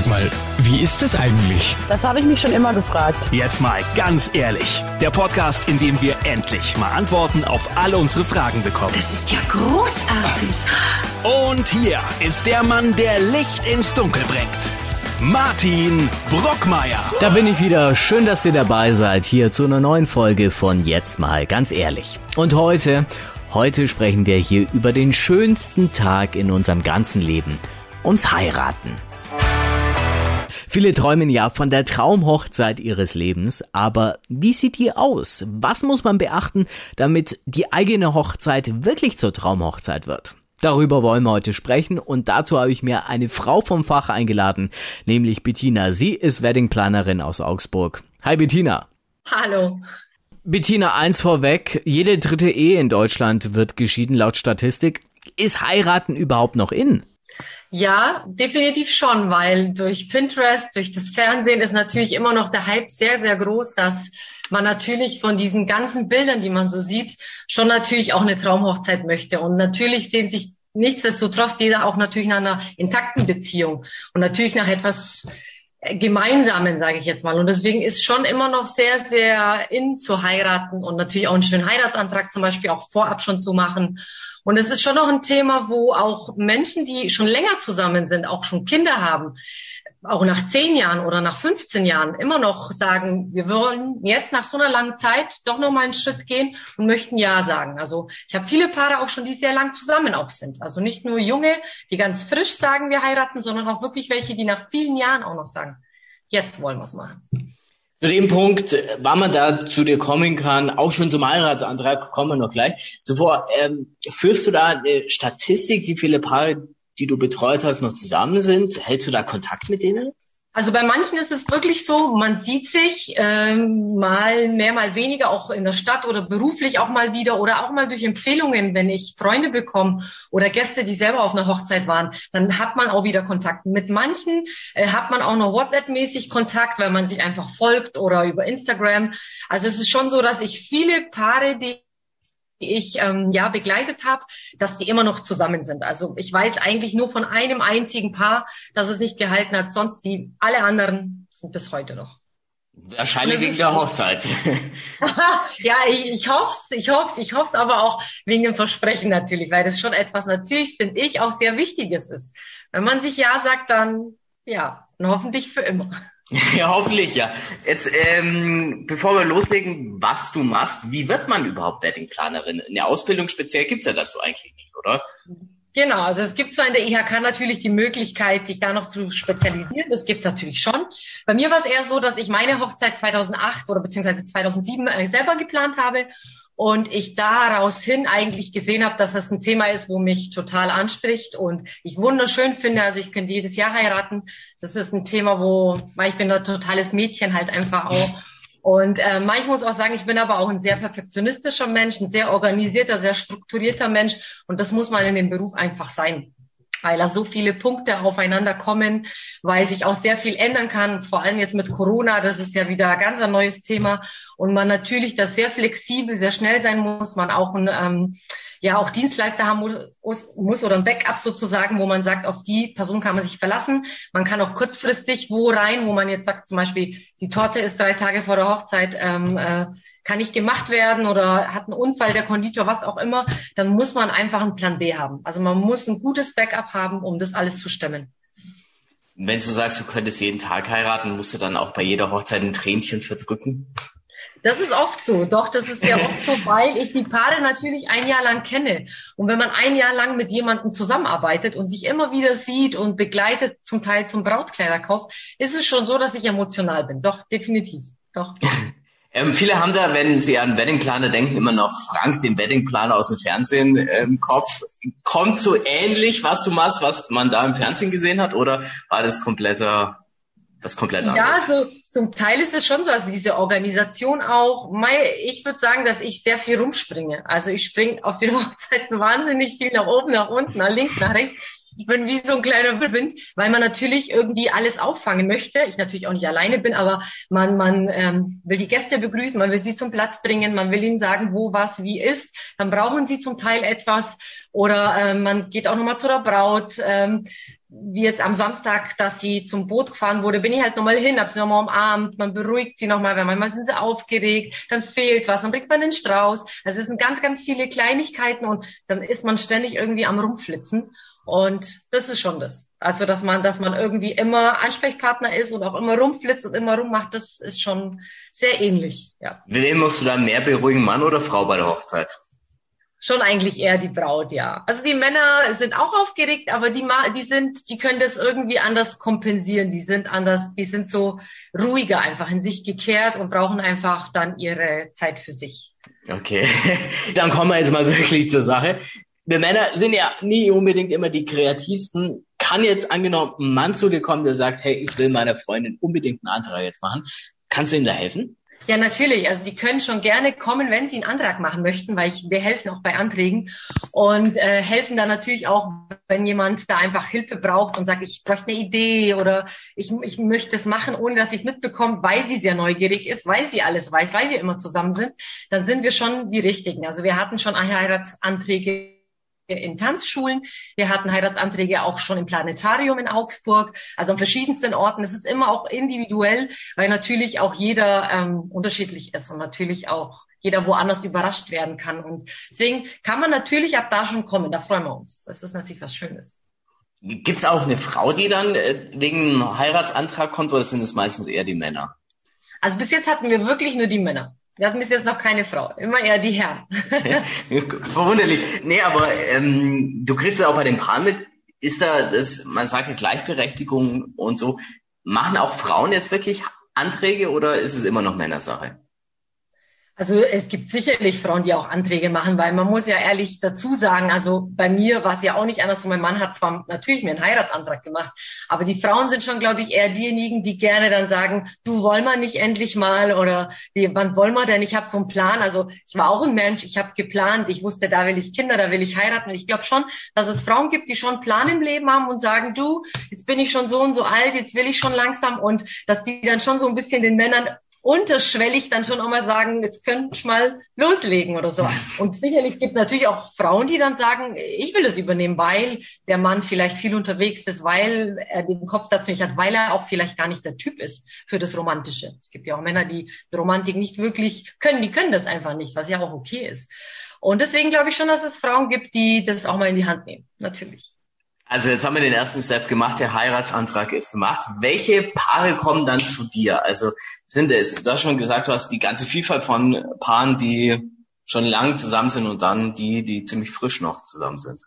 Sag mal, wie ist es eigentlich? Das habe ich mich schon immer gefragt. Jetzt mal ganz ehrlich. Der Podcast, in dem wir endlich mal Antworten auf alle unsere Fragen bekommen. Das ist ja großartig. Und hier ist der Mann, der Licht ins Dunkel bringt. Martin Brockmeier. Da bin ich wieder. Schön, dass ihr dabei seid hier zu einer neuen Folge von Jetzt mal ganz ehrlich. Und heute, heute sprechen wir hier über den schönsten Tag in unserem ganzen Leben. Ums Heiraten. Viele träumen ja von der Traumhochzeit ihres Lebens, aber wie sieht die aus? Was muss man beachten, damit die eigene Hochzeit wirklich zur Traumhochzeit wird? Darüber wollen wir heute sprechen und dazu habe ich mir eine Frau vom Fach eingeladen, nämlich Bettina. Sie ist Weddingplanerin aus Augsburg. Hi Bettina. Hallo. Bettina, eins vorweg, jede dritte Ehe in Deutschland wird geschieden laut Statistik. Ist heiraten überhaupt noch in? Ja, definitiv schon, weil durch Pinterest, durch das Fernsehen ist natürlich immer noch der Hype sehr, sehr groß, dass man natürlich von diesen ganzen Bildern, die man so sieht, schon natürlich auch eine Traumhochzeit möchte. Und natürlich sehen sich nichtsdestotrotz jeder auch natürlich nach einer intakten Beziehung und natürlich nach etwas Gemeinsamen, sage ich jetzt mal. Und deswegen ist schon immer noch sehr, sehr in zu heiraten und natürlich auch einen schönen Heiratsantrag zum Beispiel auch vorab schon zu machen und es ist schon noch ein Thema, wo auch Menschen, die schon länger zusammen sind, auch schon Kinder haben, auch nach zehn Jahren oder nach 15 Jahren immer noch sagen, wir wollen jetzt nach so einer langen Zeit doch noch mal einen Schritt gehen und möchten Ja sagen. Also ich habe viele Paare auch schon, die sehr lang zusammen auch sind. Also nicht nur junge, die ganz frisch sagen, wir heiraten, sondern auch wirklich welche, die nach vielen Jahren auch noch sagen, jetzt wollen wir es machen. Zu dem Punkt, wann man da zu dir kommen kann, auch schon zum Heiratsantrag, kommen wir noch gleich. Zuvor, ähm, führst du da eine Statistik, wie viele Paare, die du betreut hast, noch zusammen sind? Hältst du da Kontakt mit denen? Also bei manchen ist es wirklich so, man sieht sich ähm, mal mehr, mal weniger, auch in der Stadt oder beruflich auch mal wieder oder auch mal durch Empfehlungen, wenn ich Freunde bekomme oder Gäste, die selber auf einer Hochzeit waren, dann hat man auch wieder Kontakt. Mit manchen äh, hat man auch noch WhatsApp-mäßig Kontakt, weil man sich einfach folgt oder über Instagram. Also es ist schon so, dass ich viele Paare, die die ich ähm, ja begleitet habe, dass die immer noch zusammen sind. Also ich weiß eigentlich nur von einem einzigen Paar, dass es nicht gehalten hat. Sonst die alle anderen sind bis heute noch. Wahrscheinlich wegen der Hochzeit. ja, ich, ich hoffe es, ich hoffe ich hoffe aber auch wegen dem Versprechen natürlich, weil das schon etwas natürlich, finde ich, auch sehr Wichtiges ist. Wenn man sich Ja sagt, dann ja, und hoffentlich für immer. Ja, hoffentlich, ja. Jetzt, ähm, bevor wir loslegen, was du machst, wie wird man überhaupt Weddingplanerin? Eine Ausbildung speziell gibt's ja dazu eigentlich nicht, oder? Genau, also es gibt zwar in der IHK natürlich die Möglichkeit, sich da noch zu spezialisieren, das gibt's natürlich schon. Bei mir war es eher so, dass ich meine Hochzeit 2008 oder beziehungsweise 2007 äh, selber geplant habe und ich daraus hin eigentlich gesehen habe, dass das ein Thema ist, wo mich total anspricht und ich wunderschön finde. Also ich könnte jedes Jahr heiraten. Das ist ein Thema, wo, ich bin ein totales Mädchen halt einfach auch. Und äh, ich muss auch sagen, ich bin aber auch ein sehr perfektionistischer Mensch, ein sehr organisierter, sehr strukturierter Mensch. Und das muss man in dem Beruf einfach sein weil da so viele Punkte aufeinander kommen, weil sich auch sehr viel ändern kann, vor allem jetzt mit Corona, das ist ja wieder ganz ein neues Thema. Und man natürlich das sehr flexibel, sehr schnell sein muss, man auch ein ähm, ja auch Dienstleister haben muss, muss oder ein Backup sozusagen, wo man sagt, auf die Person kann man sich verlassen. Man kann auch kurzfristig wo rein, wo man jetzt sagt, zum Beispiel, die Torte ist drei Tage vor der Hochzeit, ähm, äh, kann nicht gemacht werden oder hat einen Unfall, der Konditor, was auch immer, dann muss man einfach einen Plan B haben. Also man muss ein gutes Backup haben, um das alles zu stemmen. Wenn du sagst, du könntest jeden Tag heiraten, musst du dann auch bei jeder Hochzeit ein Tränchen verdrücken? Das ist oft so, doch, das ist sehr oft so, weil ich die Paare natürlich ein Jahr lang kenne. Und wenn man ein Jahr lang mit jemandem zusammenarbeitet und sich immer wieder sieht und begleitet, zum Teil zum Brautkleiderkauf, ist es schon so, dass ich emotional bin. Doch, definitiv. Doch. Ähm, viele haben da, wenn sie an Weddingplaner denken, immer noch Frank, den Weddingplaner aus dem Fernsehen äh, im Kopf. Kommt so ähnlich, was du machst, was man da im Fernsehen gesehen hat, oder war das kompletter, das komplett anders? Ja, so zum Teil ist es schon so, also diese Organisation auch. Ich würde sagen, dass ich sehr viel rumspringe. Also ich springe auf den Hochzeiten wahnsinnig viel nach oben, nach unten, nach links, nach rechts ich bin wie so ein kleiner Wind, weil man natürlich irgendwie alles auffangen möchte. Ich natürlich auch nicht alleine bin, aber man, man ähm, will die Gäste begrüßen, man will sie zum Platz bringen, man will ihnen sagen, wo was wie ist. Dann brauchen sie zum Teil etwas oder ähm, man geht auch nochmal zu der Braut. Ähm, wie jetzt am Samstag, dass sie zum Boot gefahren wurde, bin ich halt nochmal hin, hab sie nochmal umarmt, man beruhigt sie nochmal, weil manchmal sind sie aufgeregt, dann fehlt was, dann bringt man den Strauß. Also es sind ganz, ganz viele Kleinigkeiten und dann ist man ständig irgendwie am Rumflitzen. Und das ist schon das. Also, dass man, dass man irgendwie immer Ansprechpartner ist und auch immer rumflitzt und immer rummacht, das ist schon sehr ähnlich, ja. Wen musst du dann mehr beruhigen, Mann oder Frau bei der Hochzeit? Schon eigentlich eher die Braut, ja. Also die Männer sind auch aufgeregt, aber die, die sind, die können das irgendwie anders kompensieren. Die sind anders, die sind so ruhiger einfach in sich gekehrt und brauchen einfach dann ihre Zeit für sich. Okay, dann kommen wir jetzt mal wirklich zur Sache. Wir Männer sind ja nie unbedingt immer die kreativsten. Kann jetzt angenommen ein Mann zu dir kommen, der sagt, hey, ich will meiner Freundin unbedingt einen Antrag jetzt machen. Kannst du ihm da helfen? Ja, natürlich. Also die können schon gerne kommen, wenn sie einen Antrag machen möchten, weil ich, wir helfen auch bei Anträgen und äh, helfen da natürlich auch, wenn jemand da einfach Hilfe braucht und sagt, ich bräuchte eine Idee oder ich, ich möchte es machen, ohne dass ich es mitbekomme, weil sie sehr neugierig ist, weil sie alles weiß, weil wir immer zusammen sind, dann sind wir schon die Richtigen. Also wir hatten schon Heiratsanträge in Tanzschulen. Wir hatten Heiratsanträge auch schon im Planetarium in Augsburg, also an verschiedensten Orten. Es ist immer auch individuell, weil natürlich auch jeder ähm, unterschiedlich ist und natürlich auch jeder woanders überrascht werden kann. Und deswegen kann man natürlich ab da schon kommen. Da freuen wir uns. Das ist natürlich was Schönes. Gibt es auch eine Frau, die dann äh, wegen einem Heiratsantrag kommt, oder sind es meistens eher die Männer? Also bis jetzt hatten wir wirklich nur die Männer. Hatten bis jetzt noch keine Frau, immer eher die Herren. Verwunderlich. Nee, aber ähm, du kriegst ja auch bei den Paaren mit, ist da das, man sagt ja Gleichberechtigung und so. Machen auch Frauen jetzt wirklich Anträge oder ist es immer noch Männersache? Also es gibt sicherlich Frauen, die auch Anträge machen, weil man muss ja ehrlich dazu sagen, also bei mir war es ja auch nicht anders. Mein Mann hat zwar natürlich mir einen Heiratsantrag gemacht, aber die Frauen sind schon, glaube ich, eher diejenigen, die gerne dann sagen, du wollen wir nicht endlich mal oder wann wollen wir denn? Ich habe so einen Plan. Also ich war auch ein Mensch, ich habe geplant, ich wusste, da will ich Kinder, da will ich heiraten. Und ich glaube schon, dass es Frauen gibt, die schon einen Plan im Leben haben und sagen, du, jetzt bin ich schon so und so alt, jetzt will ich schon langsam und dass die dann schon so ein bisschen den Männern unterschwellig dann schon auch mal sagen, jetzt könnt ich mal loslegen oder so. Und sicherlich gibt es natürlich auch Frauen, die dann sagen, ich will es übernehmen, weil der Mann vielleicht viel unterwegs ist, weil er den Kopf dazu nicht hat, weil er auch vielleicht gar nicht der Typ ist für das Romantische. Es gibt ja auch Männer, die Romantik nicht wirklich können, die können das einfach nicht, was ja auch okay ist. Und deswegen glaube ich schon, dass es Frauen gibt, die das auch mal in die Hand nehmen. Natürlich. Also jetzt haben wir den ersten Step gemacht, der Heiratsantrag ist gemacht. Welche Paare kommen dann zu dir? Also sind es, du hast schon gesagt, du hast die ganze Vielfalt von Paaren, die schon lang zusammen sind und dann die, die ziemlich frisch noch zusammen sind.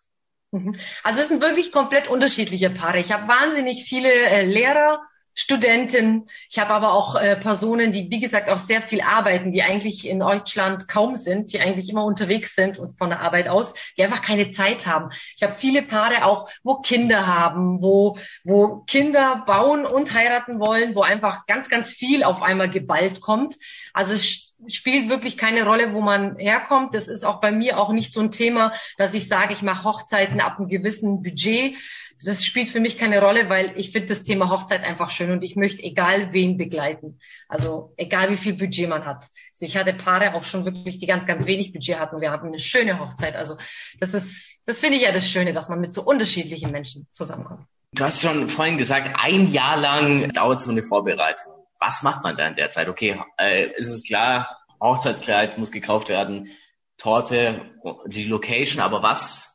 Mhm. Also es sind wirklich komplett unterschiedliche Paare. Ich habe wahnsinnig viele äh, Lehrer, Studenten. Ich habe aber auch äh, Personen, die, wie gesagt, auch sehr viel arbeiten, die eigentlich in Deutschland kaum sind, die eigentlich immer unterwegs sind und von der Arbeit aus, die einfach keine Zeit haben. Ich habe viele Paare auch, wo Kinder haben, wo, wo Kinder bauen und heiraten wollen, wo einfach ganz, ganz viel auf einmal geballt kommt. Also es spielt wirklich keine Rolle, wo man herkommt. Das ist auch bei mir auch nicht so ein Thema, dass ich sage, ich mache Hochzeiten ab einem gewissen Budget, das spielt für mich keine Rolle, weil ich finde das Thema Hochzeit einfach schön und ich möchte egal wen begleiten. Also egal wie viel Budget man hat. Also ich hatte Paare auch schon wirklich, die ganz, ganz wenig Budget hatten. Wir hatten eine schöne Hochzeit. Also das ist, das finde ich ja das Schöne, dass man mit so unterschiedlichen Menschen zusammenkommt. Du hast schon vorhin gesagt, ein Jahr lang dauert so eine Vorbereitung. Was macht man da in der Zeit? Okay, äh, ist es klar, Hochzeitskleid muss gekauft werden, Torte, die Location, aber was,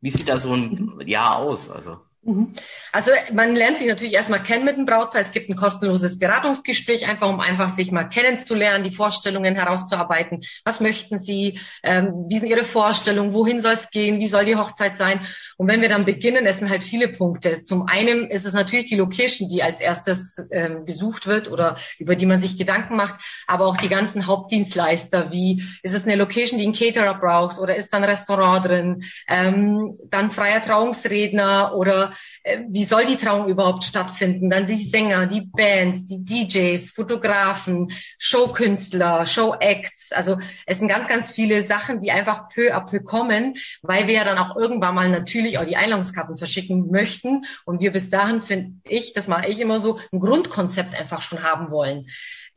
wie sieht da so ein Jahr aus? Also. Also man lernt sich natürlich erstmal kennen mit dem Brautpaar. Es gibt ein kostenloses Beratungsgespräch, einfach um einfach sich mal kennenzulernen, die Vorstellungen herauszuarbeiten. Was möchten Sie? Ähm, wie sind Ihre Vorstellungen? Wohin soll es gehen? Wie soll die Hochzeit sein? Und wenn wir dann beginnen, es sind halt viele Punkte. Zum einen ist es natürlich die Location, die als erstes ähm, besucht wird oder über die man sich Gedanken macht, aber auch die ganzen Hauptdienstleister. Wie ist es eine Location, die einen Caterer braucht oder ist da ein Restaurant drin? Ähm, dann freier Trauungsredner oder äh, wie soll die Trauung überhaupt stattfinden? Dann die Sänger, die Bands, die DJs, Fotografen, Showkünstler, Showacts. Also es sind ganz, ganz viele Sachen, die einfach peu à peu kommen, weil wir ja dann auch irgendwann mal natürlich auch die Einladungskarten verschicken möchten und wir bis dahin, finde ich, das mache ich immer so, ein Grundkonzept einfach schon haben wollen.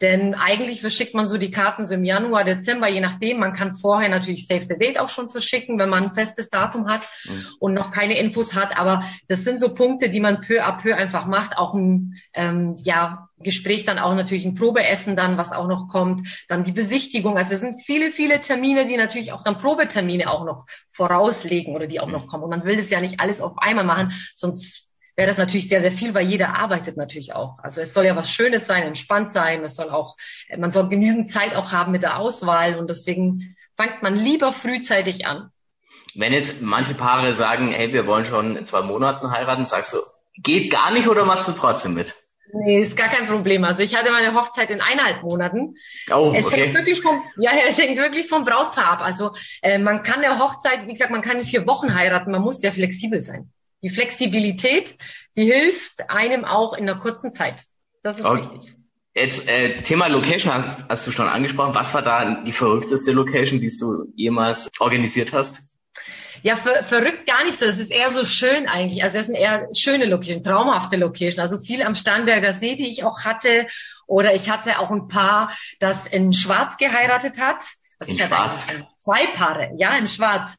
Denn eigentlich verschickt man so die Karten so im Januar, Dezember, je nachdem. Man kann vorher natürlich Save the Date auch schon verschicken, wenn man ein festes Datum hat mhm. und noch keine Infos hat. Aber das sind so Punkte, die man peu à peu einfach macht. Auch ein ähm, ja, Gespräch, dann auch natürlich ein Probeessen dann, was auch noch kommt. Dann die Besichtigung. Also es sind viele, viele Termine, die natürlich auch dann Probetermine auch noch vorauslegen oder die auch noch kommen. Und man will das ja nicht alles auf einmal machen, sonst wäre das natürlich sehr, sehr viel, weil jeder arbeitet natürlich auch. Also es soll ja was Schönes sein, entspannt sein. Es soll auch, man soll genügend Zeit auch haben mit der Auswahl und deswegen fängt man lieber frühzeitig an. Wenn jetzt manche Paare sagen, hey, wir wollen schon in zwei Monaten heiraten, sagst du, geht gar nicht oder machst du trotzdem mit? Nee, ist gar kein Problem. Also ich hatte meine Hochzeit in eineinhalb Monaten. Oh, es okay. hängt wirklich vom, ja, es hängt wirklich vom Brautpaar ab. Also äh, man kann der Hochzeit, wie gesagt, man kann in vier Wochen heiraten. Man muss sehr flexibel sein. Die Flexibilität, die hilft einem auch in einer kurzen Zeit. Das ist okay. wichtig. Jetzt äh, Thema Location hast, hast du schon angesprochen. Was war da die verrückteste Location, die du jemals organisiert hast? Ja, ver verrückt gar nicht so. Das ist eher so schön eigentlich. Also das sind eher schöne Location, traumhafte Location. Also viel am Starnberger See, die ich auch hatte. Oder ich hatte auch ein Paar, das in Schwarz geheiratet hat. Also in Schwarz? Zwei Paare, ja, in Schwarz.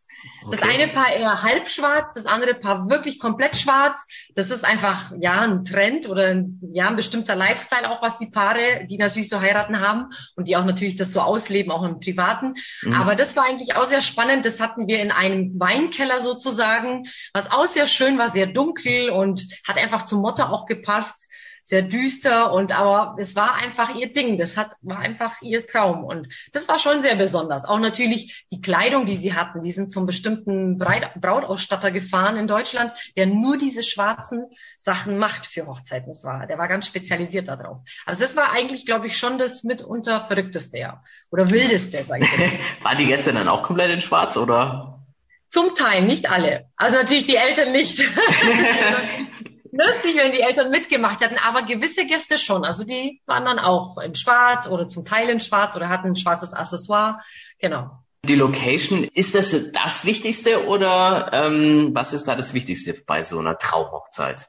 Das okay. eine Paar eher halb schwarz, das andere Paar wirklich komplett schwarz. Das ist einfach, ja, ein Trend oder ein, ja, ein bestimmter Lifestyle auch, was die Paare, die natürlich so heiraten haben und die auch natürlich das so ausleben, auch im Privaten. Mhm. Aber das war eigentlich auch sehr spannend. Das hatten wir in einem Weinkeller sozusagen, was auch sehr schön war, sehr dunkel und hat einfach zum Motto auch gepasst sehr düster und aber es war einfach ihr Ding. Das hat, war einfach ihr Traum und das war schon sehr besonders. Auch natürlich die Kleidung, die sie hatten. Die sind zum bestimmten Brautausstatter gefahren in Deutschland, der nur diese schwarzen Sachen macht für Hochzeiten. Das war, der war ganz spezialisiert darauf. Also das war eigentlich, glaube ich, schon das mitunter verrückteste, ja. Oder wildeste, sag ich Waren die Gäste dann auch komplett in schwarz oder? Zum Teil, nicht alle. Also natürlich die Eltern nicht. lustig, wenn die Eltern mitgemacht hätten, aber gewisse Gäste schon. Also die waren dann auch in Schwarz oder zum Teil in Schwarz oder hatten ein schwarzes Accessoire. Genau. Die Location, ist das das Wichtigste oder ähm, was ist da das Wichtigste bei so einer Traumhochzeit?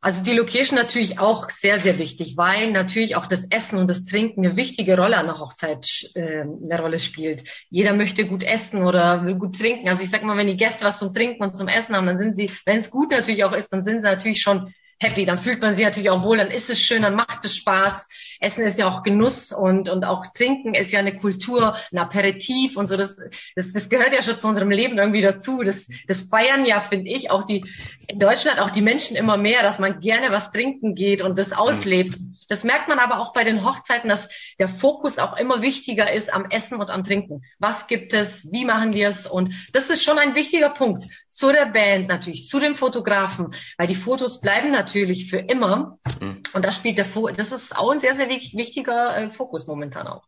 Also die Location natürlich auch sehr, sehr wichtig, weil natürlich auch das Essen und das Trinken eine wichtige Rolle an der Hochzeit äh, eine Rolle spielt. Jeder möchte gut essen oder will gut trinken. Also ich sag mal, wenn die Gäste was zum Trinken und zum Essen haben, dann sind sie, wenn es gut natürlich auch ist, dann sind sie natürlich schon happy. Dann fühlt man sich natürlich auch wohl, dann ist es schön, dann macht es Spaß. Essen ist ja auch Genuss und, und auch Trinken ist ja eine Kultur, ein Aperitif und so. Das, das, das gehört ja schon zu unserem Leben irgendwie dazu. Das, das feiern ja, finde ich, auch die, in Deutschland auch die Menschen immer mehr, dass man gerne was trinken geht und das auslebt. Das merkt man aber auch bei den Hochzeiten, dass der Fokus auch immer wichtiger ist am Essen und am Trinken. Was gibt es? Wie machen wir es? Und das ist schon ein wichtiger Punkt. Zu der Band natürlich, zu den Fotografen, weil die Fotos bleiben natürlich für immer. Mhm. Und das spielt der Fo das ist auch ein sehr, sehr wichtiger äh, Fokus momentan auch.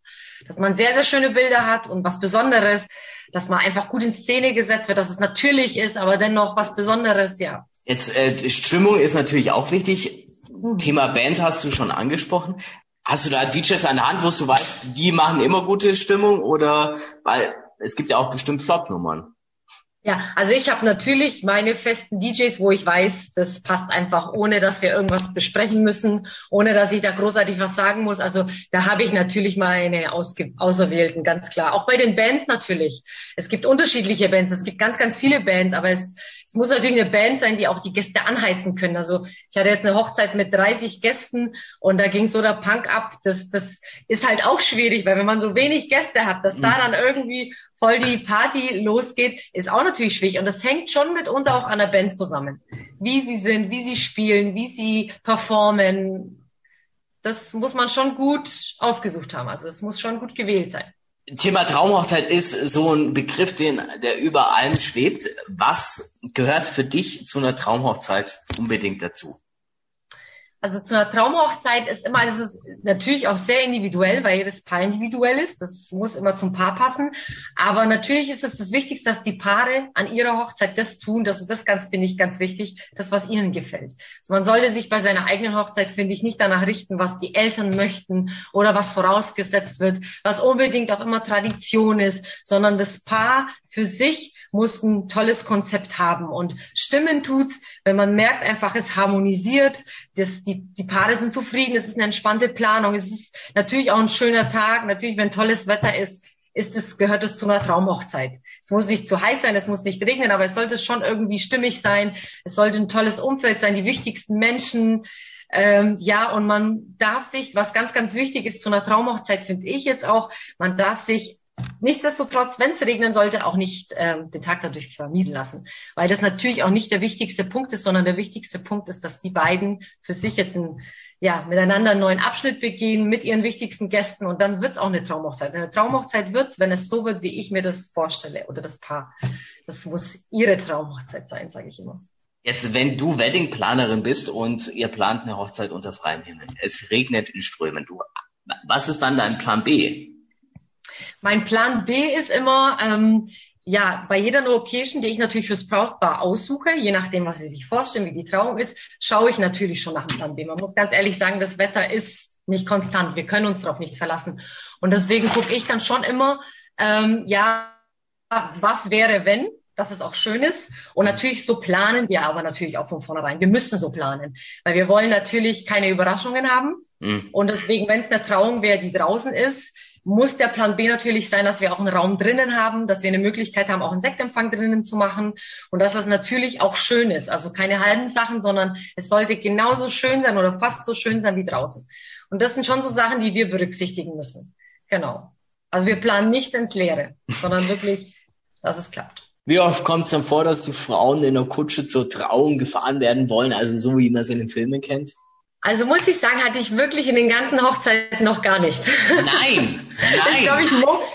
Dass man sehr, sehr schöne Bilder hat und was Besonderes, dass man einfach gut in Szene gesetzt wird, dass es natürlich ist, aber dennoch was Besonderes, ja. Jetzt, äh, Stimmung ist natürlich auch wichtig. Thema Band hast du schon angesprochen. Hast du da DJs an der Hand, wo du weißt, die machen immer gute Stimmung oder weil es gibt ja auch bestimmt Flop-Nummern. Ja, also ich habe natürlich meine festen DJs, wo ich weiß, das passt einfach, ohne dass wir irgendwas besprechen müssen, ohne dass ich da großartig was sagen muss. Also da habe ich natürlich meine Ausge Auserwählten, ganz klar. Auch bei den Bands natürlich. Es gibt unterschiedliche Bands, es gibt ganz, ganz viele Bands, aber es es muss natürlich eine Band sein, die auch die Gäste anheizen können. Also ich hatte jetzt eine Hochzeit mit 30 Gästen und da ging so der Punk ab. Das, das ist halt auch schwierig, weil wenn man so wenig Gäste hat, dass da mhm. dann irgendwie voll die Party losgeht, ist auch natürlich schwierig. Und das hängt schon mitunter auch an der Band zusammen. Wie sie sind, wie sie spielen, wie sie performen. Das muss man schon gut ausgesucht haben. Also es muss schon gut gewählt sein. Thema Traumhochzeit ist so ein Begriff, den, der über allem schwebt. Was gehört für dich zu einer Traumhochzeit unbedingt dazu? Also zu einer Traumhochzeit ist immer, es ist natürlich auch sehr individuell, weil jedes Paar individuell ist. Das muss immer zum Paar passen. Aber natürlich ist es das Wichtigste, dass die Paare an ihrer Hochzeit das tun. Das, das ganz, finde ich, ganz wichtig, das, was ihnen gefällt. Also man sollte sich bei seiner eigenen Hochzeit, finde ich, nicht danach richten, was die Eltern möchten oder was vorausgesetzt wird, was unbedingt auch immer Tradition ist, sondern das Paar für sich muss ein tolles Konzept haben. Und stimmen tut's, wenn man merkt einfach, es harmonisiert, das, die, die Paare sind zufrieden, es ist eine entspannte Planung, es ist natürlich auch ein schöner Tag, natürlich, wenn tolles Wetter ist, ist es, gehört es zu einer Traumhochzeit. Es muss nicht zu heiß sein, es muss nicht regnen, aber es sollte schon irgendwie stimmig sein. Es sollte ein tolles Umfeld sein, die wichtigsten Menschen. Ähm, ja, und man darf sich, was ganz, ganz wichtig ist zu einer Traumhochzeit, finde ich jetzt auch, man darf sich nichtsdestotrotz, wenn es regnen sollte, auch nicht ähm, den Tag dadurch vermiesen lassen. Weil das natürlich auch nicht der wichtigste Punkt ist, sondern der wichtigste Punkt ist, dass die beiden für sich jetzt ein, ja, miteinander einen neuen Abschnitt begehen mit ihren wichtigsten Gästen und dann wird's auch eine Traumhochzeit. Eine Traumhochzeit wird's, wenn es so wird, wie ich mir das vorstelle oder das Paar. Das muss ihre Traumhochzeit sein, sage ich immer. Jetzt, wenn du Weddingplanerin bist und ihr plant eine Hochzeit unter freiem Himmel, es regnet in Strömen, du, was ist dann dein Plan B? Mein Plan B ist immer, ähm, ja, bei jeder Location, die ich natürlich fürs Brautpaar aussuche, je nachdem, was sie sich vorstellen, wie die Trauung ist, schaue ich natürlich schon nach dem Plan B. Man muss ganz ehrlich sagen, das Wetter ist nicht konstant. Wir können uns darauf nicht verlassen. Und deswegen gucke ich dann schon immer, ähm, ja, was wäre, wenn, dass es auch schön ist. Und natürlich so planen wir aber natürlich auch von vornherein. Wir müssen so planen, weil wir wollen natürlich keine Überraschungen haben. Mhm. Und deswegen, wenn es eine Trauung wäre, die draußen ist, muss der Plan B natürlich sein, dass wir auch einen Raum drinnen haben, dass wir eine Möglichkeit haben, auch einen Sektempfang drinnen zu machen und dass das natürlich auch schön ist. Also keine halben Sachen, sondern es sollte genauso schön sein oder fast so schön sein wie draußen. Und das sind schon so Sachen, die wir berücksichtigen müssen. Genau. Also wir planen nicht ins Leere, sondern wirklich, dass es klappt. Wie oft kommt es dann vor, dass die Frauen in der Kutsche zur Trauung gefahren werden wollen, also so wie man es in den Filmen kennt? Also muss ich sagen, hatte ich wirklich in den ganzen Hochzeiten noch gar nicht. Nein, nein. Ich,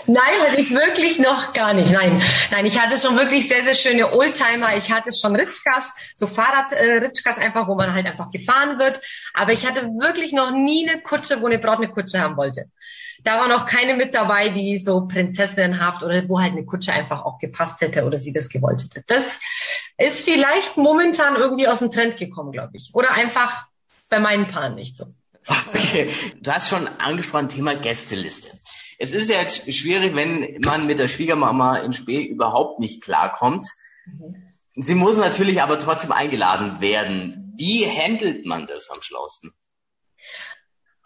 nein, hatte ich wirklich noch gar nicht. Nein, nein, ich hatte schon wirklich sehr, sehr schöne Oldtimer. Ich hatte schon Ritschkas, so Fahrrad-Ritschkas äh, einfach, wo man halt einfach gefahren wird. Aber ich hatte wirklich noch nie eine Kutsche, wo eine Braut eine Kutsche haben wollte. Da war noch keine mit dabei, die so prinzessinnenhaft oder wo halt eine Kutsche einfach auch gepasst hätte oder sie das gewollt hätte. Das ist vielleicht momentan irgendwie aus dem Trend gekommen, glaube ich. Oder einfach bei meinen Paaren nicht so. Okay, du hast schon angesprochen, Thema Gästeliste. Es ist ja jetzt schwierig, wenn man mit der Schwiegermama in Spee überhaupt nicht klarkommt. Mhm. Sie muss natürlich aber trotzdem eingeladen werden. Wie handelt man das am schlausten?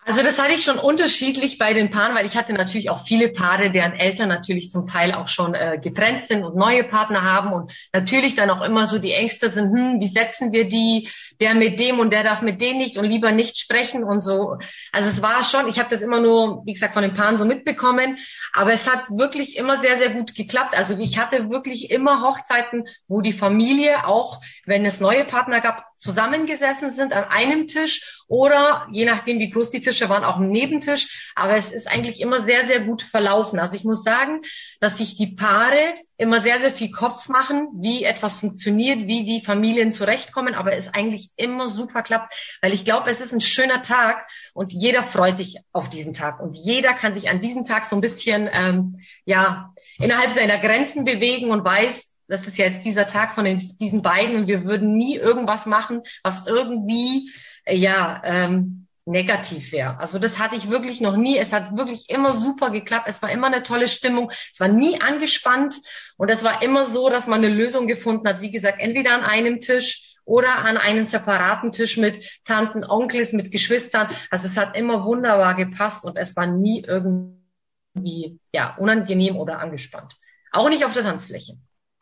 Also das hatte ich schon unterschiedlich bei den Paaren, weil ich hatte natürlich auch viele Paare, deren Eltern natürlich zum Teil auch schon äh, getrennt sind und neue Partner haben und natürlich dann auch immer so die Ängste sind, hm, wie setzen wir die, der mit dem und der darf mit dem nicht und lieber nicht sprechen und so. Also es war schon, ich habe das immer nur, wie gesagt, von den Paaren so mitbekommen, aber es hat wirklich immer sehr, sehr gut geklappt. Also ich hatte wirklich immer Hochzeiten, wo die Familie auch, wenn es neue Partner gab, zusammengesessen sind an einem Tisch oder je nachdem, wie groß die Tische waren, auch im Nebentisch. Aber es ist eigentlich immer sehr, sehr gut verlaufen. Also ich muss sagen, dass sich die Paare immer sehr, sehr viel Kopf machen, wie etwas funktioniert, wie die Familien zurechtkommen, aber es eigentlich immer super klappt, weil ich glaube, es ist ein schöner Tag und jeder freut sich auf diesen Tag und jeder kann sich an diesem Tag so ein bisschen, ähm, ja, innerhalb seiner Grenzen bewegen und weiß, das ist jetzt dieser Tag von den, diesen beiden und wir würden nie irgendwas machen, was irgendwie, äh, ja, ähm, negativ wäre. Also das hatte ich wirklich noch nie. Es hat wirklich immer super geklappt. Es war immer eine tolle Stimmung. Es war nie angespannt und es war immer so, dass man eine Lösung gefunden hat. Wie gesagt, entweder an einem Tisch oder an einem separaten Tisch mit Tanten, Onkels, mit Geschwistern. Also es hat immer wunderbar gepasst und es war nie irgendwie ja unangenehm oder angespannt. Auch nicht auf der Tanzfläche.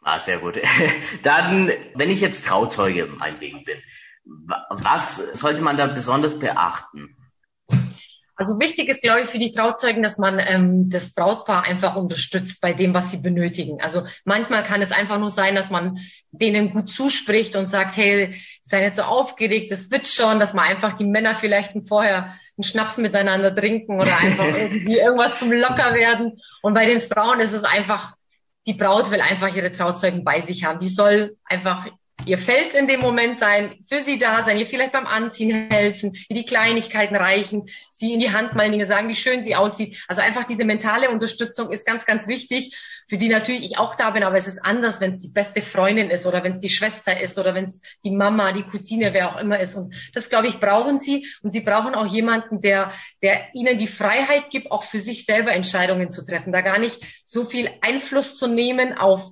Ah, sehr gut. Dann, wenn ich jetzt Trauzeuge meinetwegen bin, was sollte man da besonders beachten? Also wichtig ist, glaube ich, für die Trauzeugen, dass man ähm, das Brautpaar einfach unterstützt bei dem, was sie benötigen. Also manchmal kann es einfach nur sein, dass man denen gut zuspricht und sagt, hey, sei nicht so aufgeregt, das wird schon, dass man einfach die Männer vielleicht vorher einen Schnaps miteinander trinken oder einfach irgendwie irgendwas zum Locker werden. Und bei den Frauen ist es einfach, die Braut will einfach ihre Trauzeugen bei sich haben. Die soll einfach ihr Fels in dem Moment sein, für sie da sein, ihr vielleicht beim Anziehen helfen, ihr die Kleinigkeiten reichen, sie in die Hand mal Dinge sagen, wie schön sie aussieht. Also einfach diese mentale Unterstützung ist ganz, ganz wichtig für die natürlich ich auch da bin, aber es ist anders, wenn es die beste Freundin ist oder wenn es die Schwester ist oder wenn es die Mama, die Cousine, wer auch immer ist. Und das, glaube ich, brauchen sie. Und sie brauchen auch jemanden, der, der ihnen die Freiheit gibt, auch für sich selber Entscheidungen zu treffen, da gar nicht so viel Einfluss zu nehmen auf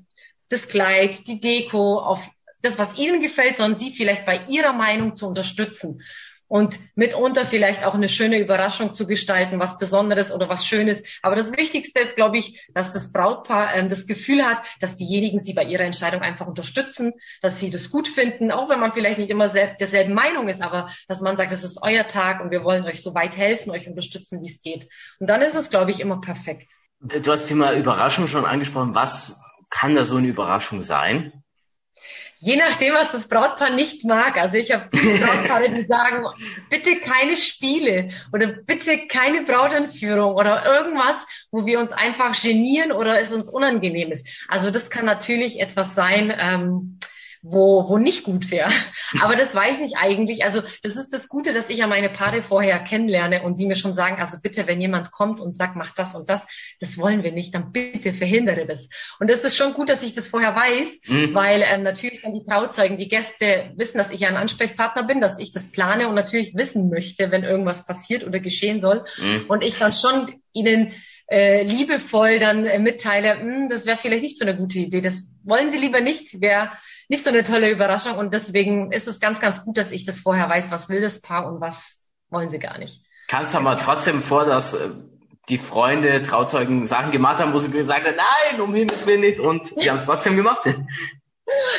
das Kleid, die Deko, auf das, was ihnen gefällt, sondern sie vielleicht bei ihrer Meinung zu unterstützen und mitunter vielleicht auch eine schöne Überraschung zu gestalten, was Besonderes oder was Schönes. Aber das Wichtigste ist, glaube ich, dass das Brautpaar ähm, das Gefühl hat, dass diejenigen sie bei ihrer Entscheidung einfach unterstützen, dass sie das gut finden, auch wenn man vielleicht nicht immer selbst derselben Meinung ist, aber dass man sagt, das ist euer Tag und wir wollen euch so weit helfen, euch unterstützen, wie es geht. Und dann ist es, glaube ich, immer perfekt. Du hast Thema Überraschung schon angesprochen. Was kann da so eine Überraschung sein? Je nachdem, was das Brautpaar nicht mag. Also ich habe Brautpaare, die sagen, bitte keine Spiele oder bitte keine Brautanführung oder irgendwas, wo wir uns einfach genieren oder es uns unangenehm ist. Also das kann natürlich etwas sein, ähm, wo, wo nicht gut wäre. Aber das weiß ich eigentlich. Also das ist das Gute, dass ich ja meine Paare vorher kennenlerne und sie mir schon sagen, also bitte, wenn jemand kommt und sagt, mach das und das, das wollen wir nicht, dann bitte verhindere das. Und das ist schon gut, dass ich das vorher weiß, mhm. weil ähm, natürlich dann die Trauzeugen, die Gäste wissen, dass ich ja ein Ansprechpartner bin, dass ich das plane und natürlich wissen möchte, wenn irgendwas passiert oder geschehen soll. Mhm. Und ich dann schon ihnen äh, liebevoll dann äh, mitteile, hm, das wäre vielleicht nicht so eine gute Idee. Das wollen sie lieber nicht, wäre nicht so eine tolle Überraschung. Und deswegen ist es ganz, ganz gut, dass ich das vorher weiß, was will das Paar und was wollen sie gar nicht. Kannst du aber trotzdem vor, dass äh, die Freunde, Trauzeugen Sachen gemacht haben, wo sie gesagt haben, nein, um Himmels Willen nicht, und die haben es trotzdem gemacht.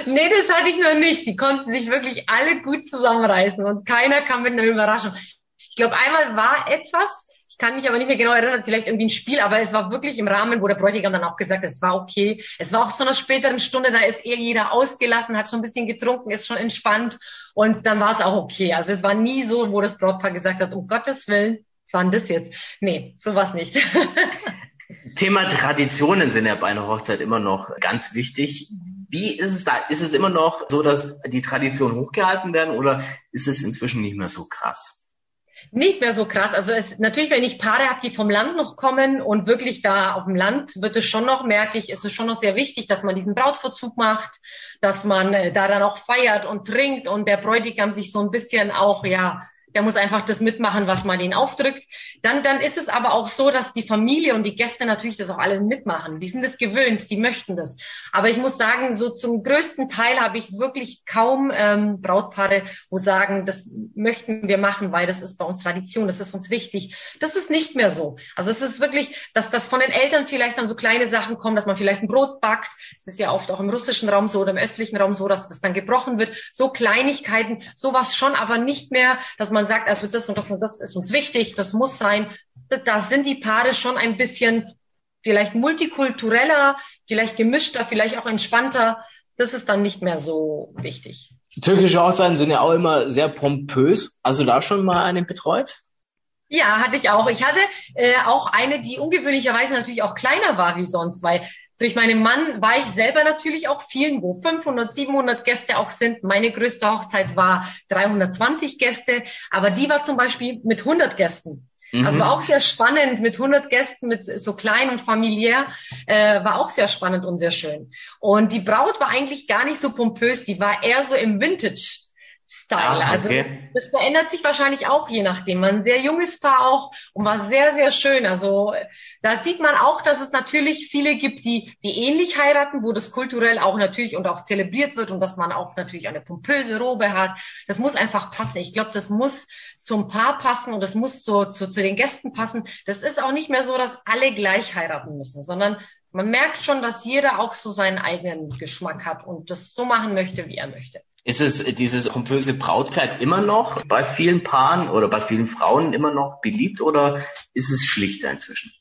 Nee, das hatte ich noch nicht. Die konnten sich wirklich alle gut zusammenreißen und keiner kam mit einer Überraschung. Ich glaube, einmal war etwas, kann mich aber nicht mehr genau erinnern, vielleicht irgendwie ein Spiel, aber es war wirklich im Rahmen, wo der Bräutigam dann auch gesagt hat, es war okay. Es war auch so einer späteren Stunde, da ist eher jeder ausgelassen, hat schon ein bisschen getrunken, ist schon entspannt und dann war es auch okay. Also es war nie so, wo das Brautpaar gesagt hat, um Gottes Willen, was war denn das jetzt? Nee, sowas nicht. Thema Traditionen sind ja bei einer Hochzeit immer noch ganz wichtig. Wie ist es da? Ist es immer noch so, dass die Traditionen hochgehalten werden oder ist es inzwischen nicht mehr so krass? Nicht mehr so krass. Also es, natürlich, wenn ich Paare habe, die vom Land noch kommen und wirklich da auf dem Land, wird es schon noch, merke ich, ist es schon noch sehr wichtig, dass man diesen Brautverzug macht, dass man äh, da dann auch feiert und trinkt und der Bräutigam sich so ein bisschen auch, ja, der muss einfach das mitmachen, was man ihn aufdrückt. Dann, dann ist es aber auch so, dass die Familie und die Gäste natürlich das auch alle mitmachen. Die sind es gewöhnt, die möchten das. Aber ich muss sagen, so zum größten Teil habe ich wirklich kaum ähm, Brautpaare, wo sagen, das möchten wir machen, weil das ist bei uns Tradition, das ist uns wichtig. Das ist nicht mehr so. Also es ist wirklich, dass das von den Eltern vielleicht dann so kleine Sachen kommen, dass man vielleicht ein Brot backt. Das ist ja oft auch im russischen Raum so oder im östlichen Raum so, dass das dann gebrochen wird. So Kleinigkeiten, sowas schon, aber nicht mehr, dass man man sagt, also das und das und das ist uns wichtig, das muss sein, da sind die Paare schon ein bisschen vielleicht multikultureller, vielleicht gemischter, vielleicht auch entspannter. Das ist dann nicht mehr so wichtig. Türkische Hochzeiten sind ja auch immer sehr pompös. Also da schon mal einen betreut? Ja, hatte ich auch. Ich hatte äh, auch eine, die ungewöhnlicherweise natürlich auch kleiner war wie sonst, weil durch meinen Mann war ich selber natürlich auch vielen, wo 500, 700 Gäste auch sind. Meine größte Hochzeit war 320 Gäste, aber die war zum Beispiel mit 100 Gästen. Mhm. Also war auch sehr spannend mit 100 Gästen, mit so klein und familiär, äh, war auch sehr spannend und sehr schön. Und die Braut war eigentlich gar nicht so pompös, die war eher so im Vintage Style. Ah, also okay. Also das, das, verändert sich wahrscheinlich auch je nachdem. Man ein sehr junges Paar auch und war sehr, sehr schön. Also da sieht man auch, dass es natürlich viele gibt, die, die ähnlich heiraten, wo das kulturell auch natürlich und auch zelebriert wird und dass man auch natürlich eine pompöse Robe hat. Das muss einfach passen. Ich glaube, das muss zum Paar passen und das muss so zu, zu den Gästen passen. Das ist auch nicht mehr so, dass alle gleich heiraten müssen, sondern man merkt schon, dass jeder auch so seinen eigenen Geschmack hat und das so machen möchte, wie er möchte. Ist es dieses pompöse Brautkleid immer noch bei vielen Paaren oder bei vielen Frauen immer noch beliebt oder ist es schlichter inzwischen?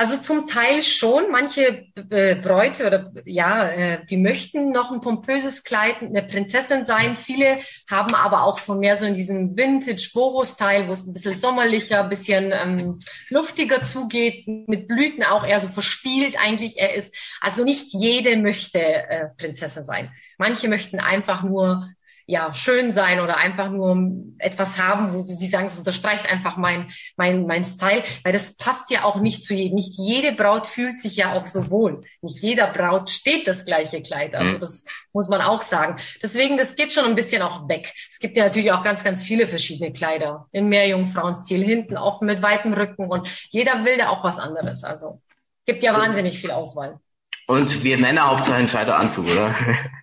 Also zum Teil schon. Manche äh, Bräute oder ja, äh, die möchten noch ein pompöses Kleid, eine Prinzessin sein. Viele haben aber auch schon mehr so in diesem Vintage-Boho-Style, wo es ein bisschen sommerlicher, ein bisschen ähm, luftiger zugeht, mit Blüten auch eher so verspielt eigentlich er ist. Also nicht jede möchte äh, Prinzessin sein. Manche möchten einfach nur ja, schön sein oder einfach nur etwas haben, wo sie sagen, es unterstreicht einfach mein, mein, mein Style, weil das passt ja auch nicht zu jedem. Nicht jede Braut fühlt sich ja auch so wohl. Nicht jeder Braut steht das gleiche Kleid. Also mhm. das muss man auch sagen. Deswegen, das geht schon ein bisschen auch weg. Es gibt ja natürlich auch ganz, ganz viele verschiedene Kleider in Meerjungfrauenstil, hinten auch mit weitem Rücken und jeder will da auch was anderes. Also gibt ja wahnsinnig viel Auswahl. Und wir Männer Hauptsache ein Anzug, oder?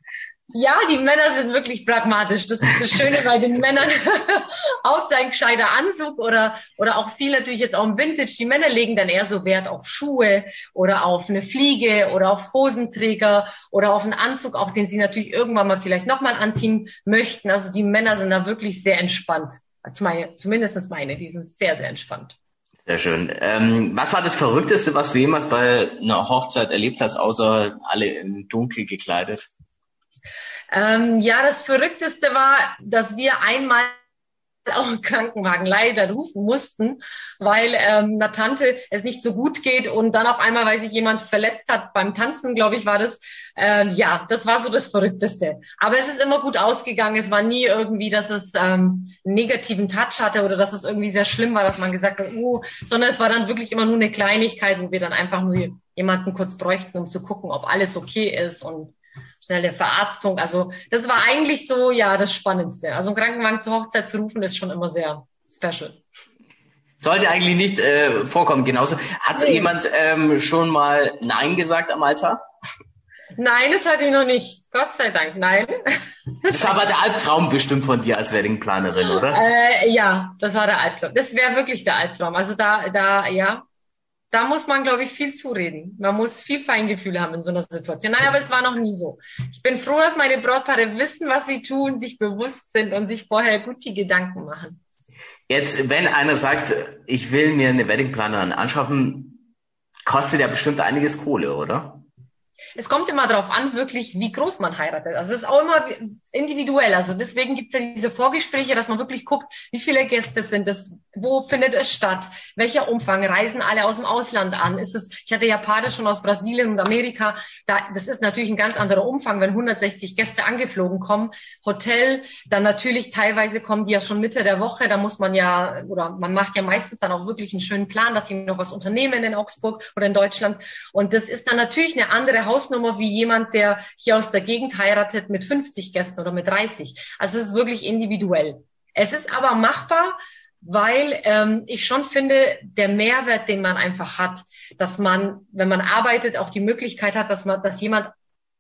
Ja, die Männer sind wirklich pragmatisch. Das ist das Schöne bei den Männern. auch sein gescheiter Anzug oder, oder auch viel natürlich jetzt auch im Vintage. Die Männer legen dann eher so Wert auf Schuhe oder auf eine Fliege oder auf Hosenträger oder auf einen Anzug, auch den sie natürlich irgendwann mal vielleicht nochmal anziehen möchten. Also die Männer sind da wirklich sehr entspannt. Zumindest meine, die sind sehr, sehr entspannt. Sehr schön. Ähm, was war das Verrückteste, was du jemals bei einer Hochzeit erlebt hast, außer alle in Dunkel gekleidet? Ähm, ja, das Verrückteste war, dass wir einmal auch einen Krankenwagen leider rufen mussten, weil ähm, einer Tante es nicht so gut geht und dann auf einmal, weil sich jemand verletzt hat beim Tanzen, glaube ich, war das. Ähm, ja, das war so das Verrückteste. Aber es ist immer gut ausgegangen. Es war nie irgendwie, dass es ähm, einen negativen Touch hatte oder dass es irgendwie sehr schlimm war, dass man gesagt hat, uh, sondern es war dann wirklich immer nur eine Kleinigkeit, wo wir dann einfach nur jemanden kurz bräuchten, um zu gucken, ob alles okay ist und schnelle Verarztung. Also das war eigentlich so, ja, das Spannendste. Also einen Krankenwagen zur Hochzeit zu rufen, ist schon immer sehr special. Sollte eigentlich nicht äh, vorkommen. Genauso. Hat nee. jemand ähm, schon mal Nein gesagt am Altar? Nein, das hatte ich noch nicht. Gott sei Dank, nein. Das war aber der Albtraum bestimmt von dir als Weddingplanerin, oder? Äh, ja, das war der Albtraum. Das wäre wirklich der Albtraum. Also da, da, ja, da muss man, glaube ich, viel zureden. Man muss viel Feingefühl haben in so einer Situation. Nein, aber es war noch nie so. Ich bin froh, dass meine Brautpaare wissen, was sie tun, sich bewusst sind und sich vorher gut die Gedanken machen. Jetzt, wenn einer sagt, ich will mir eine Weddingplanerin anschaffen, kostet ja bestimmt einiges Kohle, oder? es kommt immer darauf an, wirklich, wie groß man heiratet. Also es ist auch immer individuell. Also deswegen gibt es ja diese Vorgespräche, dass man wirklich guckt, wie viele Gäste sind es, wo findet es statt, welcher Umfang, reisen alle aus dem Ausland an. Ist es, ich hatte ja Paare schon aus Brasilien und Amerika, da, das ist natürlich ein ganz anderer Umfang, wenn 160 Gäste angeflogen kommen. Hotel, dann natürlich teilweise kommen die ja schon Mitte der Woche, da muss man ja, oder man macht ja meistens dann auch wirklich einen schönen Plan, dass sie noch was unternehmen in Augsburg oder in Deutschland. Und das ist dann natürlich eine andere Haus Hausnummer wie jemand, der hier aus der Gegend heiratet mit 50 Gästen oder mit 30. Also es ist wirklich individuell. Es ist aber machbar, weil ähm, ich schon finde, der Mehrwert, den man einfach hat, dass man, wenn man arbeitet, auch die Möglichkeit hat, dass man, dass jemand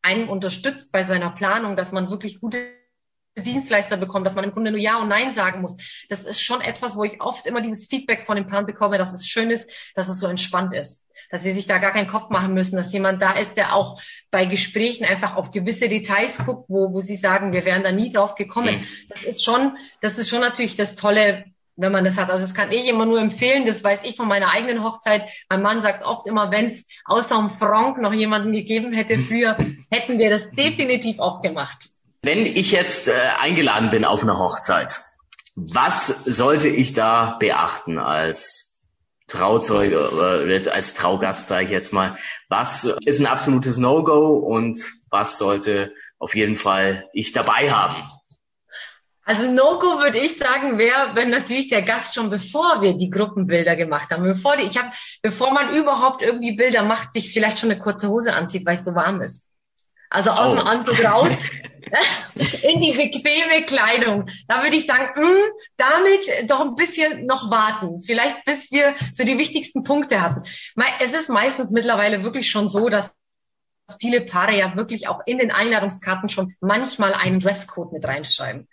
einen unterstützt bei seiner Planung, dass man wirklich gute Dienstleister bekommt, dass man im Grunde nur Ja und Nein sagen muss. Das ist schon etwas, wo ich oft immer dieses Feedback von dem Paaren bekomme, dass es schön ist, dass es so entspannt ist dass sie sich da gar keinen Kopf machen müssen, dass jemand da ist, der auch bei Gesprächen einfach auf gewisse Details guckt, wo, wo sie sagen, wir wären da nie drauf gekommen. Das ist schon, das ist schon natürlich das Tolle, wenn man das hat. Also das kann ich immer nur empfehlen, das weiß ich von meiner eigenen Hochzeit. Mein Mann sagt oft immer, wenn es außer dem Frank noch jemanden gegeben hätte früher, hätten wir das definitiv auch gemacht. Wenn ich jetzt äh, eingeladen bin auf eine Hochzeit, was sollte ich da beachten als Trauzeuge oder jetzt als Traugast sage ich jetzt mal, was ist ein absolutes No-Go und was sollte auf jeden Fall ich dabei haben? Also No-Go würde ich sagen, wäre, wenn natürlich der Gast schon bevor wir die Gruppenbilder gemacht haben, bevor die, ich habe, bevor man überhaupt irgendwie Bilder macht, sich vielleicht schon eine kurze Hose anzieht, weil es so warm ist. Also aus oh. dem Anzug raus in die bequeme Kleidung. Da würde ich sagen, mh, hm, damit doch ein bisschen noch warten. Vielleicht bis wir so die wichtigsten Punkte hatten. Es ist meistens mittlerweile wirklich schon so, dass viele Paare ja wirklich auch in den Einladungskarten schon manchmal einen Dresscode mit reinschreiben.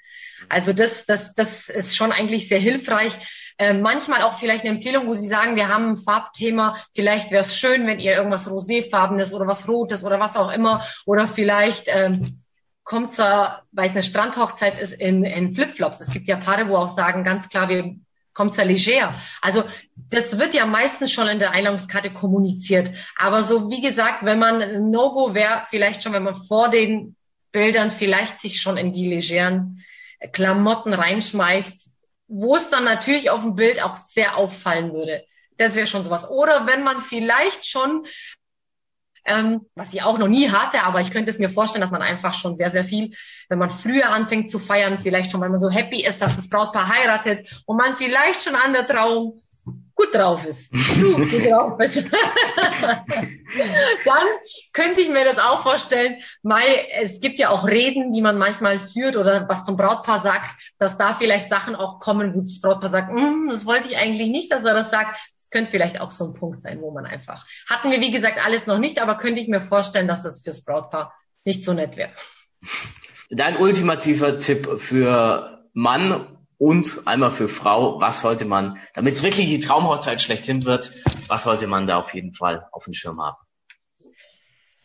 Also das, das, das ist schon eigentlich sehr hilfreich. Äh, manchmal auch vielleicht eine Empfehlung, wo Sie sagen, wir haben ein Farbthema, vielleicht wäre es schön, wenn ihr irgendwas roséfarbenes oder was rotes oder was auch immer oder vielleicht ähm, kommt zwar, weil es eine Strandhochzeit ist, in, in Flipflops. Es gibt ja Paare, wo auch sagen, ganz klar, wir kommt sehr leger. Also das wird ja meistens schon in der Einladungskarte kommuniziert. Aber so wie gesagt, wenn man No-Go wäre, vielleicht schon, wenn man vor den Bildern vielleicht sich schon in die legeren Klamotten reinschmeißt, wo es dann natürlich auf dem Bild auch sehr auffallen würde. Das wäre schon sowas. Oder wenn man vielleicht schon ähm, was ich auch noch nie hatte, aber ich könnte es mir vorstellen, dass man einfach schon sehr, sehr viel, wenn man früher anfängt zu feiern, vielleicht schon, weil man so happy ist, dass das Brautpaar heiratet und man vielleicht schon an der Trauung gut drauf ist. gut drauf ist. Dann könnte ich mir das auch vorstellen, weil es gibt ja auch Reden, die man manchmal führt oder was zum Brautpaar sagt, dass da vielleicht Sachen auch kommen, wo das Brautpaar sagt, mm, das wollte ich eigentlich nicht, dass er das sagt. Das könnte vielleicht auch so ein Punkt sein, wo man einfach, hatten wir wie gesagt alles noch nicht, aber könnte ich mir vorstellen, dass das fürs Brautpaar nicht so nett wäre. Dein ultimativer Tipp für Mann und einmal für Frau, was sollte man, damit es wirklich die Traumhochzeit schlechthin wird, was sollte man da auf jeden Fall auf dem Schirm haben?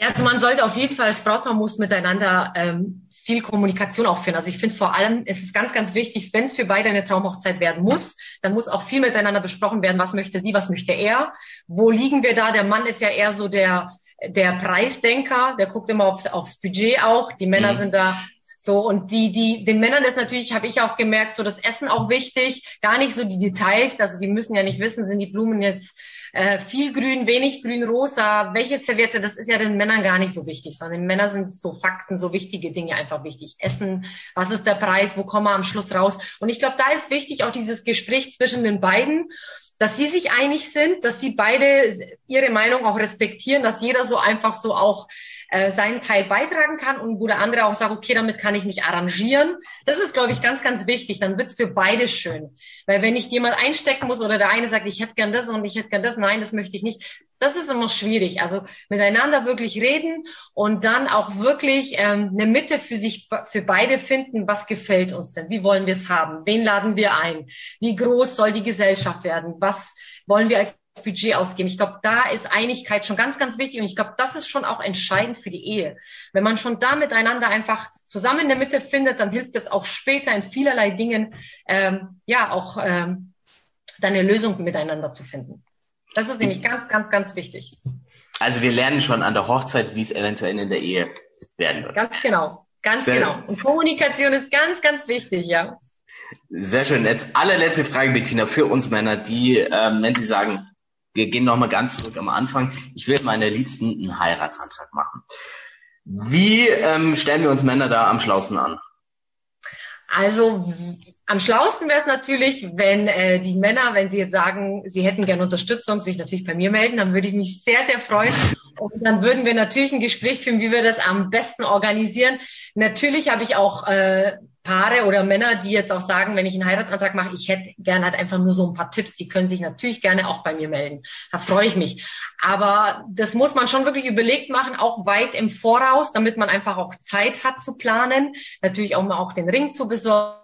Ja, also man sollte auf jeden Fall, das Brautpaar muss miteinander ähm, viel Kommunikation auch führen. Also ich finde vor allem ist es ganz, ganz wichtig, wenn es für beide eine Traumhochzeit werden muss, dann muss auch viel miteinander besprochen werden, was möchte sie, was möchte er, wo liegen wir da? Der Mann ist ja eher so der, der Preisdenker, der guckt immer aufs, aufs Budget auch. Die Männer mhm. sind da so, und die, die, den Männern ist natürlich, habe ich auch gemerkt, so das Essen auch wichtig, gar nicht so die Details, also die müssen ja nicht wissen, sind die Blumen jetzt äh, viel grün, wenig grün, rosa, welche Serviette, das ist ja den Männern gar nicht so wichtig, sondern den Männern sind so Fakten, so wichtige Dinge einfach wichtig. Essen, was ist der Preis, wo kommen wir am Schluss raus? Und ich glaube, da ist wichtig auch dieses Gespräch zwischen den beiden, dass sie sich einig sind, dass sie beide ihre Meinung auch respektieren, dass jeder so einfach so auch äh, seinen Teil beitragen kann und wo der andere auch sagt, okay, damit kann ich mich arrangieren. Das ist, glaube ich, ganz, ganz wichtig. Dann wird's für beide schön. Weil wenn ich jemand einstecken muss oder der eine sagt, ich hätte gern das und ich hätte gern das, nein, das möchte ich nicht, das ist immer schwierig. Also miteinander wirklich reden und dann auch wirklich ähm, eine Mitte für sich, für beide finden, was gefällt uns denn? Wie wollen wir es haben? Wen laden wir ein? Wie groß soll die Gesellschaft werden? Was wollen wir als Budget ausgeben. Ich glaube, da ist Einigkeit schon ganz, ganz wichtig und ich glaube, das ist schon auch entscheidend für die Ehe. Wenn man schon da miteinander einfach zusammen in der Mitte findet, dann hilft es auch später in vielerlei Dingen, ähm, ja, auch ähm, dann eine Lösung miteinander zu finden. Das ist nämlich ganz, ganz, ganz wichtig. Also wir lernen schon an der Hochzeit, wie es eventuell in der Ehe werden wird. Ganz genau, ganz Sehr genau. Und Kommunikation ist ganz, ganz wichtig, ja. Sehr schön. Jetzt allerletzte Frage, Bettina, für uns Männer, die, ähm, wenn Sie sagen, wir gehen nochmal ganz zurück am Anfang. Ich will meiner Liebsten einen Heiratsantrag machen. Wie ähm, stellen wir uns Männer da am schlausten an? Also am schlausten wäre es natürlich, wenn äh, die Männer, wenn sie jetzt sagen, sie hätten gerne Unterstützung, sich natürlich bei mir melden, dann würde ich mich sehr, sehr freuen. Und dann würden wir natürlich ein Gespräch führen, wie wir das am besten organisieren. Natürlich habe ich auch äh, Paare oder Männer, die jetzt auch sagen, wenn ich einen Heiratsantrag mache, ich hätte gerne halt einfach nur so ein paar Tipps, die können sich natürlich gerne auch bei mir melden. Da freue ich mich. Aber das muss man schon wirklich überlegt machen, auch weit im Voraus, damit man einfach auch Zeit hat zu planen. Natürlich auch mal auch den Ring zu besorgen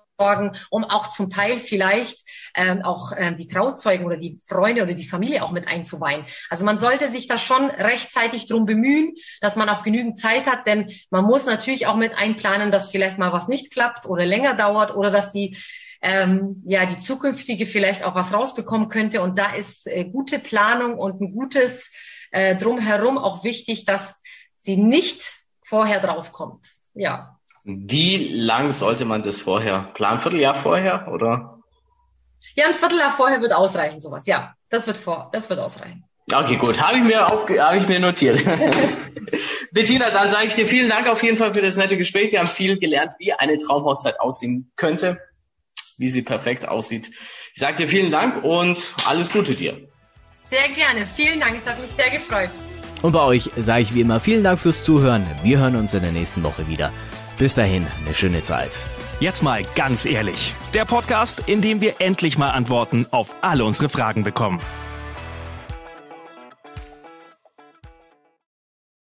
um auch zum Teil vielleicht ähm, auch ähm, die Trauzeugen oder die Freunde oder die Familie auch mit einzuweihen. Also man sollte sich da schon rechtzeitig drum bemühen, dass man auch genügend Zeit hat, denn man muss natürlich auch mit einplanen, dass vielleicht mal was nicht klappt oder länger dauert oder dass die ähm, ja die zukünftige vielleicht auch was rausbekommen könnte. Und da ist äh, gute Planung und ein gutes äh, drumherum auch wichtig, dass sie nicht vorher draufkommt. Ja. Wie lang sollte man das vorher planen? Vierteljahr vorher oder? Ja, ein Vierteljahr vorher wird ausreichen, sowas. Ja, das wird vor, das wird ausreichen. Okay, gut. Habe ich mir auf, habe ich mir notiert. Bettina, dann sage ich dir vielen Dank auf jeden Fall für das nette Gespräch. Wir haben viel gelernt, wie eine Traumhochzeit aussehen könnte, wie sie perfekt aussieht. Ich sage dir vielen Dank und alles Gute dir. Sehr gerne. Vielen Dank. Es hat mich sehr gefreut. Und bei euch sage ich wie immer vielen Dank fürs Zuhören. Wir hören uns in der nächsten Woche wieder. Bis dahin, eine schöne Zeit. Jetzt mal ganz ehrlich. Der Podcast, in dem wir endlich mal Antworten auf alle unsere Fragen bekommen.